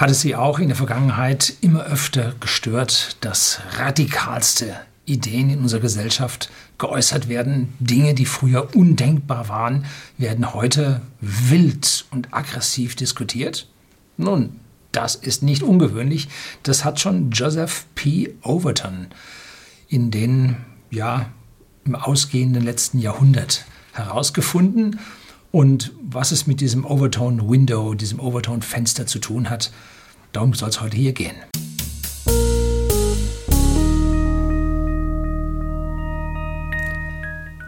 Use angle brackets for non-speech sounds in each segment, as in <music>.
hat es sie auch in der Vergangenheit immer öfter gestört, dass radikalste Ideen in unserer Gesellschaft geäußert werden. Dinge, die früher undenkbar waren, werden heute wild und aggressiv diskutiert. Nun, das ist nicht ungewöhnlich. Das hat schon Joseph P. Overton in den, ja, im ausgehenden letzten Jahrhundert herausgefunden. Und was es mit diesem Overtone Window, diesem Overtone Fenster zu tun hat, darum soll es heute hier gehen.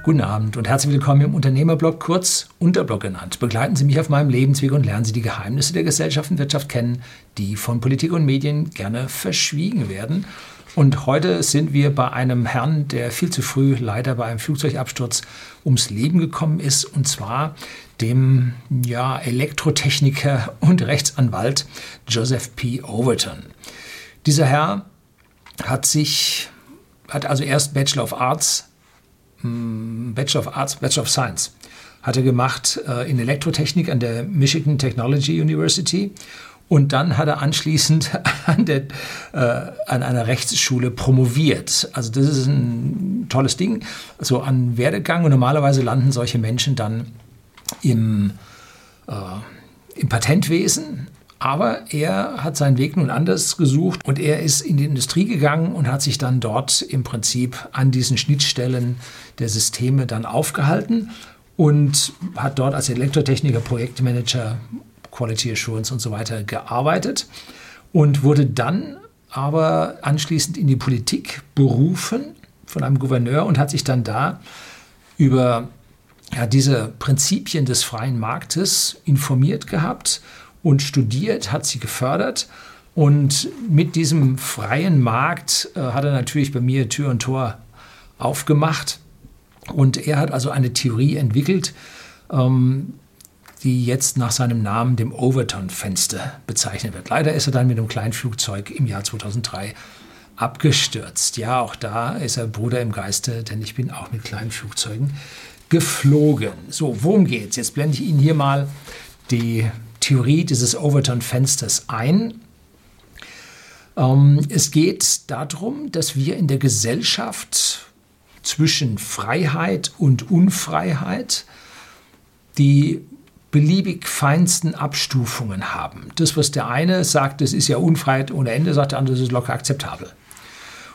Guten Abend und herzlich willkommen im Unternehmerblog, kurz Unterblog genannt. Begleiten Sie mich auf meinem Lebensweg und lernen Sie die Geheimnisse der Gesellschaft und Wirtschaft kennen, die von Politik und Medien gerne verschwiegen werden. Und heute sind wir bei einem Herrn, der viel zu früh leider bei einem Flugzeugabsturz ums Leben gekommen ist, und zwar dem ja, Elektrotechniker und Rechtsanwalt Joseph P. Overton. Dieser Herr hat sich, hat also erst Bachelor of Arts hm, Bachelor of Arts, Bachelor of Science. Hat er gemacht äh, in Elektrotechnik an der Michigan Technology University. Und dann hat er anschließend <laughs> an, der, äh, an einer Rechtsschule promoviert. Also das ist ein tolles Ding, so an Werdegang. Und normalerweise landen solche Menschen dann im, äh, im Patentwesen aber er hat seinen Weg nun anders gesucht und er ist in die Industrie gegangen und hat sich dann dort im Prinzip an diesen Schnittstellen der Systeme dann aufgehalten und hat dort als Elektrotechniker, Projektmanager, Quality Assurance und so weiter gearbeitet und wurde dann aber anschließend in die Politik berufen von einem Gouverneur und hat sich dann da über ja, diese Prinzipien des freien Marktes informiert gehabt und studiert, hat sie gefördert. Und mit diesem freien Markt äh, hat er natürlich bei mir Tür und Tor aufgemacht. Und er hat also eine Theorie entwickelt, ähm, die jetzt nach seinem Namen, dem Overton-Fenster, bezeichnet wird. Leider ist er dann mit einem kleinen Flugzeug im Jahr 2003 abgestürzt. Ja, auch da ist er Bruder im Geiste, denn ich bin auch mit kleinen Flugzeugen geflogen. So, worum geht's? Jetzt blende ich Ihnen hier mal die Theorie dieses Overton-Fensters ein. Ähm, es geht darum, dass wir in der Gesellschaft zwischen Freiheit und Unfreiheit die beliebig feinsten Abstufungen haben. Das, was der eine sagt, das ist ja Unfreiheit ohne Ende, sagt der andere, das ist locker akzeptabel.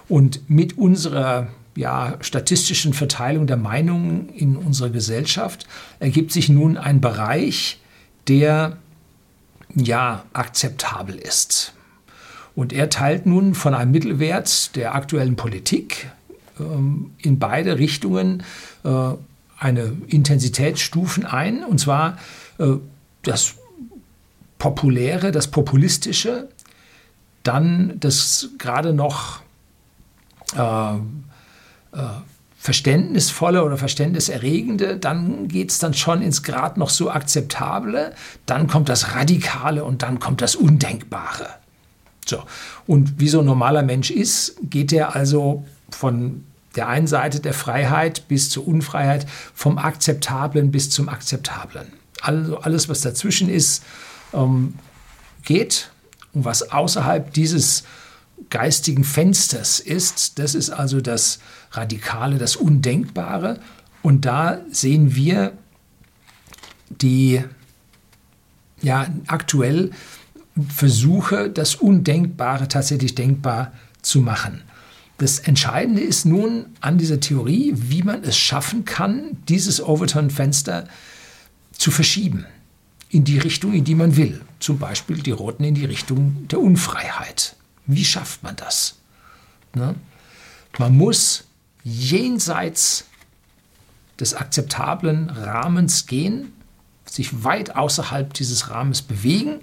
Und mit unserer ja, statistischen Verteilung der Meinungen in unserer Gesellschaft ergibt sich nun ein Bereich, der ja akzeptabel ist. Und er teilt nun von einem Mittelwert der aktuellen Politik ähm, in beide Richtungen äh, eine Intensitätsstufen ein, und zwar das Populäre, das Populistische, dann das gerade noch äh, äh verständnisvolle oder verständniserregende, dann geht es dann schon ins Grad noch so akzeptable, dann kommt das Radikale und dann kommt das Undenkbare. So. Und wie so ein normaler Mensch ist, geht er also von der einen Seite der Freiheit bis zur Unfreiheit, vom Akzeptablen bis zum Akzeptablen. Also alles, was dazwischen ist, ähm, geht. Und was außerhalb dieses geistigen Fensters ist. Das ist also das Radikale, das Undenkbare. Und da sehen wir die ja, aktuell Versuche, das Undenkbare tatsächlich denkbar zu machen. Das Entscheidende ist nun an dieser Theorie, wie man es schaffen kann, dieses Overton-Fenster zu verschieben in die Richtung, in die man will. Zum Beispiel die Roten in die Richtung der Unfreiheit. Wie schafft man das? Ne? Man muss jenseits des akzeptablen Rahmens gehen, sich weit außerhalb dieses Rahmens bewegen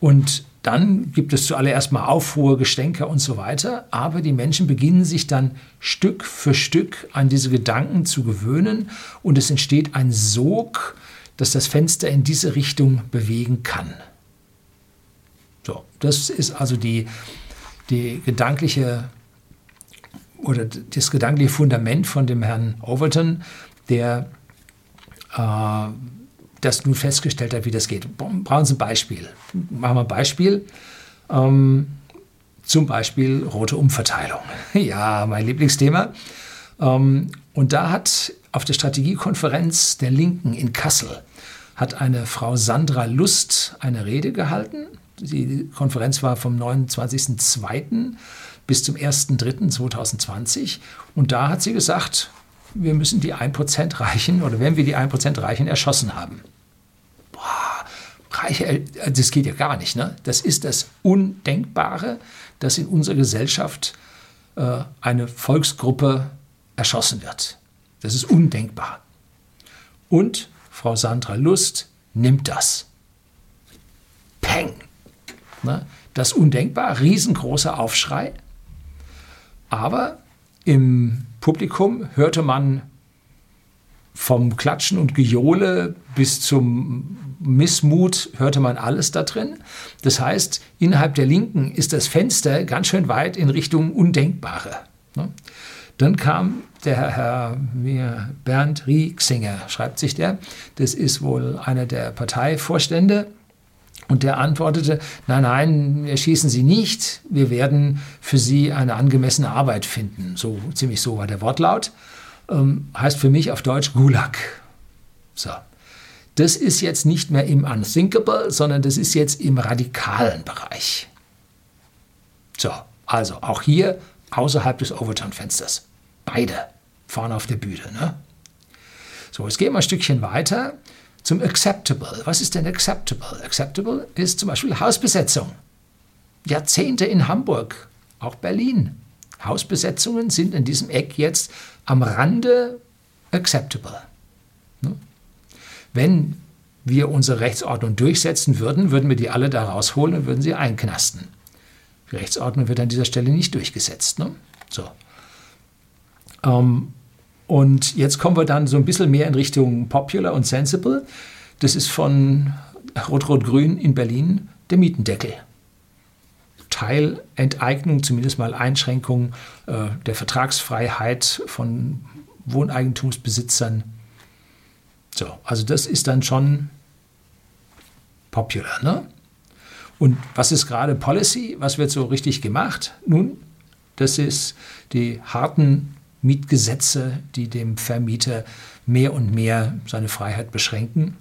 und dann gibt es zuallererst mal Aufruhr, Gestänke und so weiter, aber die Menschen beginnen sich dann Stück für Stück an diese Gedanken zu gewöhnen und es entsteht ein Sog, das das Fenster in diese Richtung bewegen kann. So, das ist also die, die gedankliche oder das gedankliche Fundament von dem Herrn Overton, der äh, das nun festgestellt hat, wie das geht. Brauchen Sie ein Beispiel. Machen wir ein Beispiel. Ähm, zum Beispiel rote Umverteilung. <laughs> Ja, mein Lieblingsthema. Ähm, und da hat auf der Strategiekonferenz der Linken in Kassel hat eine Frau Sandra Lust eine Rede gehalten. Die Konferenz war vom 29.02. bis zum 1.03.2020. Und da hat sie gesagt, wir müssen die 1% reichen oder wenn wir die 1% reichen, erschossen haben. Boah, Reiche, das geht ja gar nicht. Ne? Das ist das Undenkbare, dass in unserer Gesellschaft äh, eine Volksgruppe erschossen wird. Das ist undenkbar. Und Frau Sandra Lust nimmt das. Peng! Ne? Das undenkbar, riesengroßer Aufschrei. Aber im Publikum hörte man vom Klatschen und Gejohle bis zum Missmut hörte man alles da drin. Das heißt, innerhalb der Linken ist das Fenster ganz schön weit in Richtung Undenkbare. Ne? Dann kam der Herr Bernd Rieksinger, schreibt sich der. Das ist wohl einer der Parteivorstände. Und der antwortete, nein, nein, wir schießen Sie nicht, wir werden für Sie eine angemessene Arbeit finden. So, ziemlich so war der Wortlaut. Ähm, heißt für mich auf Deutsch Gulag. So. Das ist jetzt nicht mehr im Unthinkable, sondern das ist jetzt im radikalen Bereich. So, also auch hier außerhalb des Overton-Fensters. Beide fahren auf der Bühne. Ne? So, jetzt gehen wir ein Stückchen weiter zum Acceptable. Was ist denn Acceptable? Acceptable ist zum Beispiel Hausbesetzung. Jahrzehnte in Hamburg, auch Berlin. Hausbesetzungen sind in diesem Eck jetzt am Rande acceptable. Wenn wir unsere Rechtsordnung durchsetzen würden, würden wir die alle da rausholen und würden sie einknasten. Die Rechtsordnung wird an dieser Stelle nicht durchgesetzt. Ne? So. Ähm, und jetzt kommen wir dann so ein bisschen mehr in Richtung Popular und Sensible. Das ist von Rot-Rot-Grün in Berlin der Mietendeckel. Teilenteignung, zumindest mal Einschränkung äh, der Vertragsfreiheit von Wohneigentumsbesitzern. So, also das ist dann schon popular. Ne? Und was ist gerade Policy? Was wird so richtig gemacht? Nun, das ist die harten Mietgesetze, die dem Vermieter mehr und mehr seine Freiheit beschränken.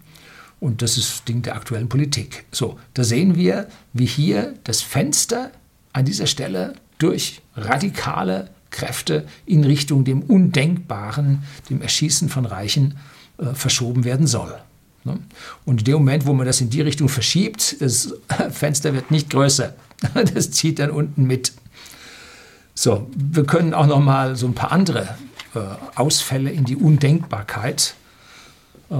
Und das ist Ding der aktuellen Politik. So, da sehen wir, wie hier das Fenster an dieser Stelle durch radikale Kräfte in Richtung dem Undenkbaren, dem Erschießen von Reichen, verschoben werden soll. Ne? Und in dem Moment, wo man das in die Richtung verschiebt, das <laughs> Fenster wird nicht größer. <laughs> Das zieht dann unten mit. So, wir können auch noch mal so ein paar andere äh, Ausfälle in die Undenkbarkeit äh,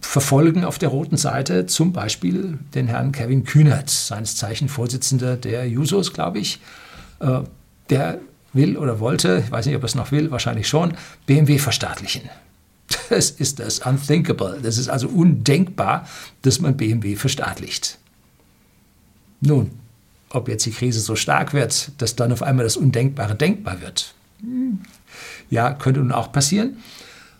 verfolgen auf der roten Seite, zum Beispiel den Herrn Kevin Kühnert, seines Zeichen Vorsitzender der Jusos, glaube ich. Äh, der will oder wollte, ich weiß nicht, ob er es noch will, wahrscheinlich schon, BMW verstaatlichen. Das ist das Unthinkable. Das ist also undenkbar, dass man BMW verstaatlicht. Nun, ob jetzt die Krise so stark wird, dass dann auf einmal das Undenkbare denkbar wird. Ja, könnte nun auch passieren.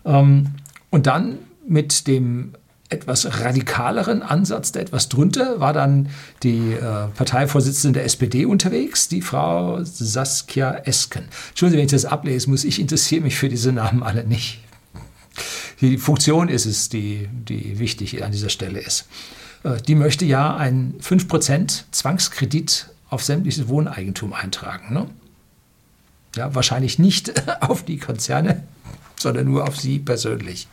Ähm, und dann mit dem etwas radikaleren Ansatz, der etwas drunter, war dann die äh, Parteivorsitzende der SPD unterwegs, die Frau Saskia Esken. Entschuldigen Sie, wenn ich das ablesen muss, ich interessiere mich für diese Namen alle nicht. Die Funktion ist es, die, die wichtig an dieser Stelle ist. Äh, die möchte ja einen 5% Zwangskredit auf sämtliches Wohneigentum eintragen. Ne? Ja, wahrscheinlich nicht <laughs> auf die Konzerne, sondern nur auf sie persönlich.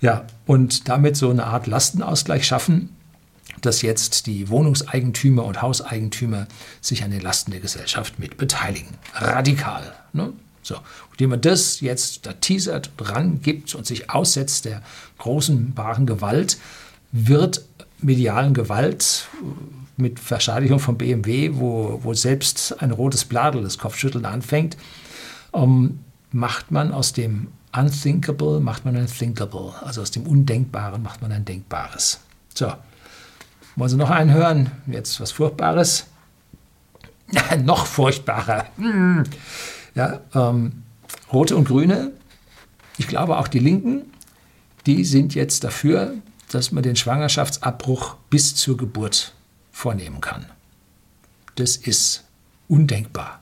Ja, und damit so eine Art Lastenausgleich schaffen, dass jetzt die Wohnungseigentümer und Hauseigentümer sich an den Lasten der Gesellschaft mit beteiligen. Radikal. Ne? So, indem man das jetzt da teasert, rangibt und sich aussetzt der großen, wahren Gewalt, wird medialen Gewalt mit Versteigerung von BMW, wo, wo selbst ein rotes Bladel das Kopfschütteln anfängt, ähm, macht man aus dem Unthinkable, macht man ein Thinkable. Also aus dem Undenkbaren macht man ein Denkbares. So, wollen Sie noch einen hören? Jetzt was Furchtbares? <laughs> noch furchtbarer. Hm. Ja, ähm, Rote und Grüne, ich glaube auch die Linken, die sind jetzt dafür, dass man den Schwangerschaftsabbruch bis zur Geburt vornehmen kann. Das ist undenkbar.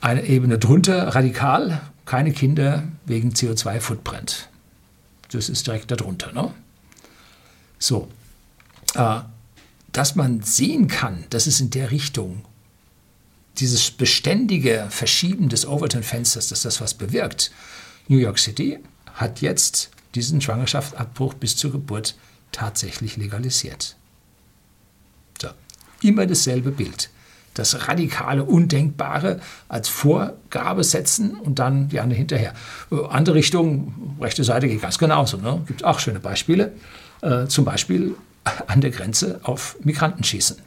Eine Ebene drunter, radikal, keine Kinder wegen CO2-Footprint. Das ist direkt darunter. Ne? So, äh, dass man sehen kann, dass es in der Richtung dieses beständige Verschieben des Overton-Fensters, dass das was bewirkt. New York City hat jetzt diesen Schwangerschaftsabbruch bis zur Geburt tatsächlich legalisiert. So, immer dasselbe Bild. Das radikale, undenkbare als Vorgabe setzen und dann die andere hinterher. Äh, andere Richtung, rechte Seite geht ganz genauso. Ne? Gibt auch schöne Beispiele. Äh, zum Beispiel an der Grenze auf Migranten schießen.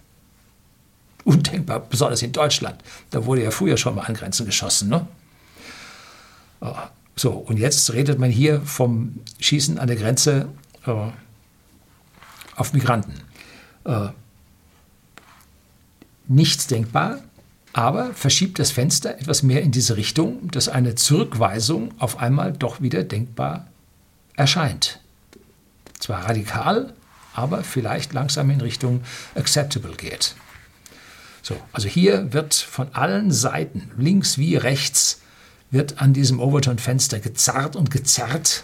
Undenkbar, besonders in Deutschland. Da wurde ja früher schon mal an Grenzen geschossen. Ne? So, und jetzt redet man hier vom Schießen an der Grenze äh, auf Migranten. Äh, nichts denkbar, aber verschiebt das Fenster etwas mehr in diese Richtung, dass eine Zurückweisung auf einmal doch wieder denkbar erscheint. Zwar radikal, aber vielleicht langsam in Richtung acceptable geht. So, also hier wird von allen Seiten, links wie rechts, wird an diesem Overton-Fenster gezerrt und gezerrt.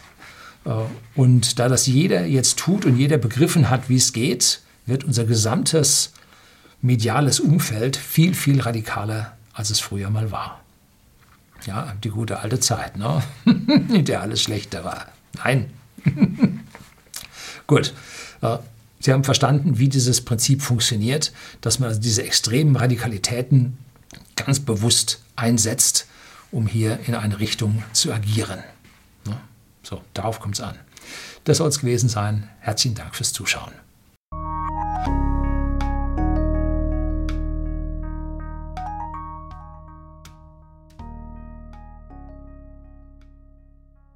Äh, und da das jeder jetzt tut und jeder begriffen hat, wie es geht, wird unser gesamtes mediales Umfeld viel, viel radikaler, als es früher mal war. Ja, die gute alte Zeit, ne? <laughs> in der alles schlechter war. Nein. <laughs> Gut. Sie haben verstanden, wie dieses Prinzip funktioniert, dass man also diese extremen Radikalitäten ganz bewusst einsetzt, um hier in eine Richtung zu agieren. Ne? So, darauf kommt es an. Das soll es gewesen sein. Herzlichen Dank fürs Zuschauen.